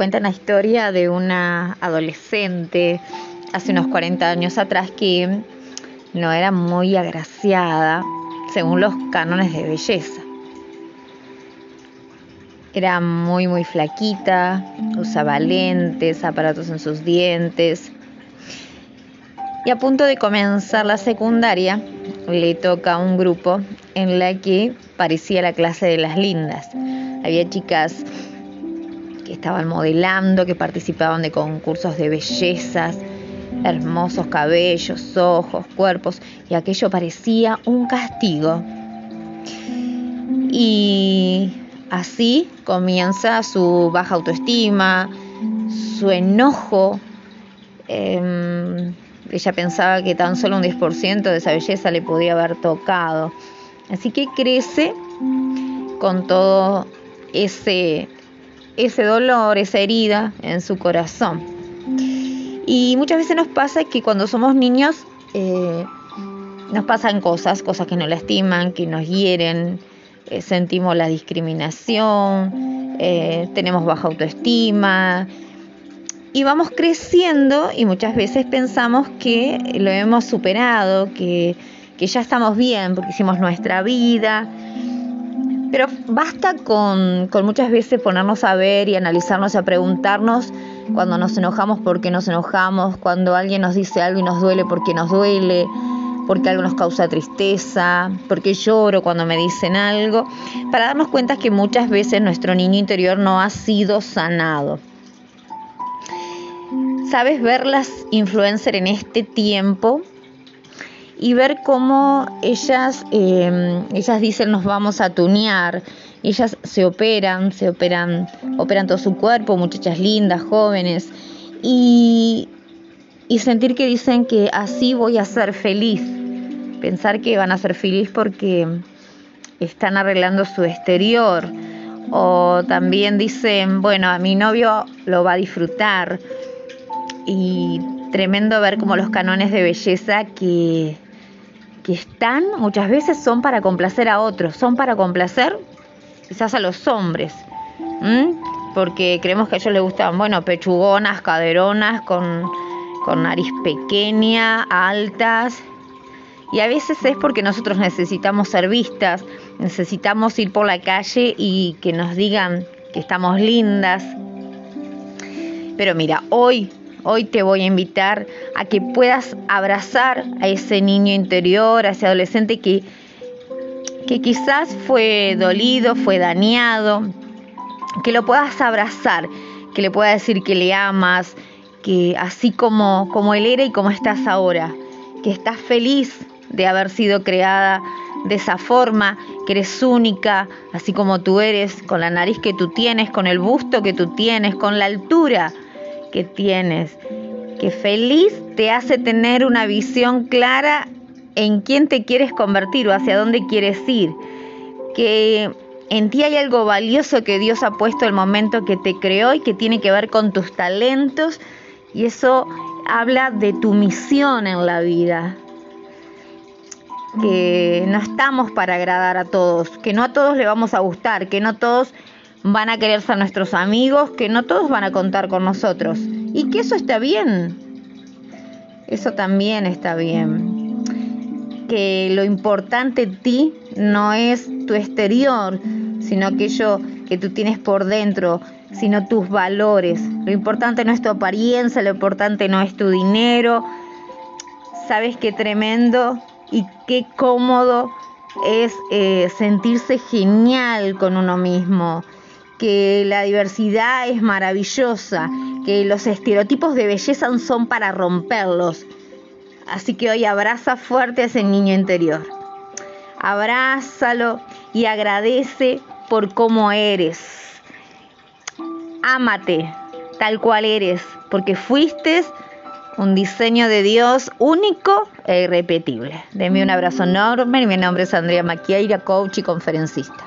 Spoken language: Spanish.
cuenta la historia de una adolescente hace unos 40 años atrás que no era muy agraciada según los cánones de belleza. Era muy, muy flaquita, usaba lentes, aparatos en sus dientes. Y a punto de comenzar la secundaria, le toca un grupo en la que parecía la clase de las lindas. Había chicas que estaban modelando, que participaban de concursos de bellezas, hermosos cabellos, ojos, cuerpos, y aquello parecía un castigo. Y Así comienza su baja autoestima, su enojo. Em, ella pensaba que tan solo un 10% de esa belleza le podía haber tocado. Así que crece con todo ese, ese dolor, esa herida en su corazón. Y muchas veces nos pasa que cuando somos niños eh, nos pasan cosas, cosas que nos lastiman, que nos hieren, eh, sentimos la discriminación, eh, tenemos baja autoestima y vamos creciendo y muchas veces pensamos que lo hemos superado, que, que ya estamos bien porque hicimos nuestra vida. Pero basta con, muchas veces ponernos a ver y analizarnos y a preguntarnos cuando nos enojamos por qué nos enojamos, cuando alguien nos dice algo y nos duele porque nos duele, porque algo nos causa tristeza, porque lloro cuando me dicen algo, para darnos cuenta que muchas veces nuestro niño interior no ha sido sanado. ¿Sabes ver las influencers en este tiempo? Y ver cómo ellas, em, ellas dicen nos vamos a tunear, ellas se operan, se operan, operan todo su cuerpo, muchachas lindas, jóvenes, y, y sentir que dicen que así voy a ser feliz. Pensar que van a ser feliz porque están arreglando su exterior. O también dicen, bueno, a mi novio lo va a disfrutar y tremendo ver como los canones de belleza que, que están muchas veces son para complacer a otros, son para complacer quizás a los hombres, porque creemos que a ellos les gustan, bueno, pechugonas, caderonas, con, con nariz pequeña, altas, y a veces es porque nosotros necesitamos ser vistas, necesitamos ir por la calle y que nos digan que estamos lindas. Pero mira, hoy, hoy te voy a invitar a que puedas abrazar a ese niño interior, a ese adolescente que, que quizás fue dolido, fue dañado, que lo puedas abrazar, que le puedas decir que le amas, que así como, como él era y como estás ahora, que estás feliz de haber sido creada de esa forma, que eres única, así como tú eres, con la nariz que tú tienes, con el busto que tú tienes, con la altura que tienes, que feliz te hace tener una visión clara en quién te quieres convertir o hacia dónde quieres ir, que en ti hay algo valioso que Dios ha puesto el momento que te creó y que tiene que ver con tus talentos y eso habla de tu misión en la vida, que no estamos para agradar a todos, que no a todos le vamos a gustar, que no todos van a querer ser nuestros amigos, que no todos van a contar con nosotros. Y que eso está bien. Eso también está bien. Que lo importante en ti no es tu exterior, sino aquello que tú tienes por dentro, sino tus valores. Lo importante no es tu apariencia, lo importante no es tu dinero. ¿Sabes qué tremendo? y qué cómodo es eh, sentirse genial con uno mismo, que la diversidad es maravillosa, que los estereotipos de belleza son para romperlos. Así que hoy abraza fuerte a ese niño interior. Abrázalo y agradece por cómo eres. Ámate tal cual eres, porque fuiste un diseño de Dios único e irrepetible. Deme un abrazo enorme. Mi nombre es Andrea Maquieira, coach y conferencista.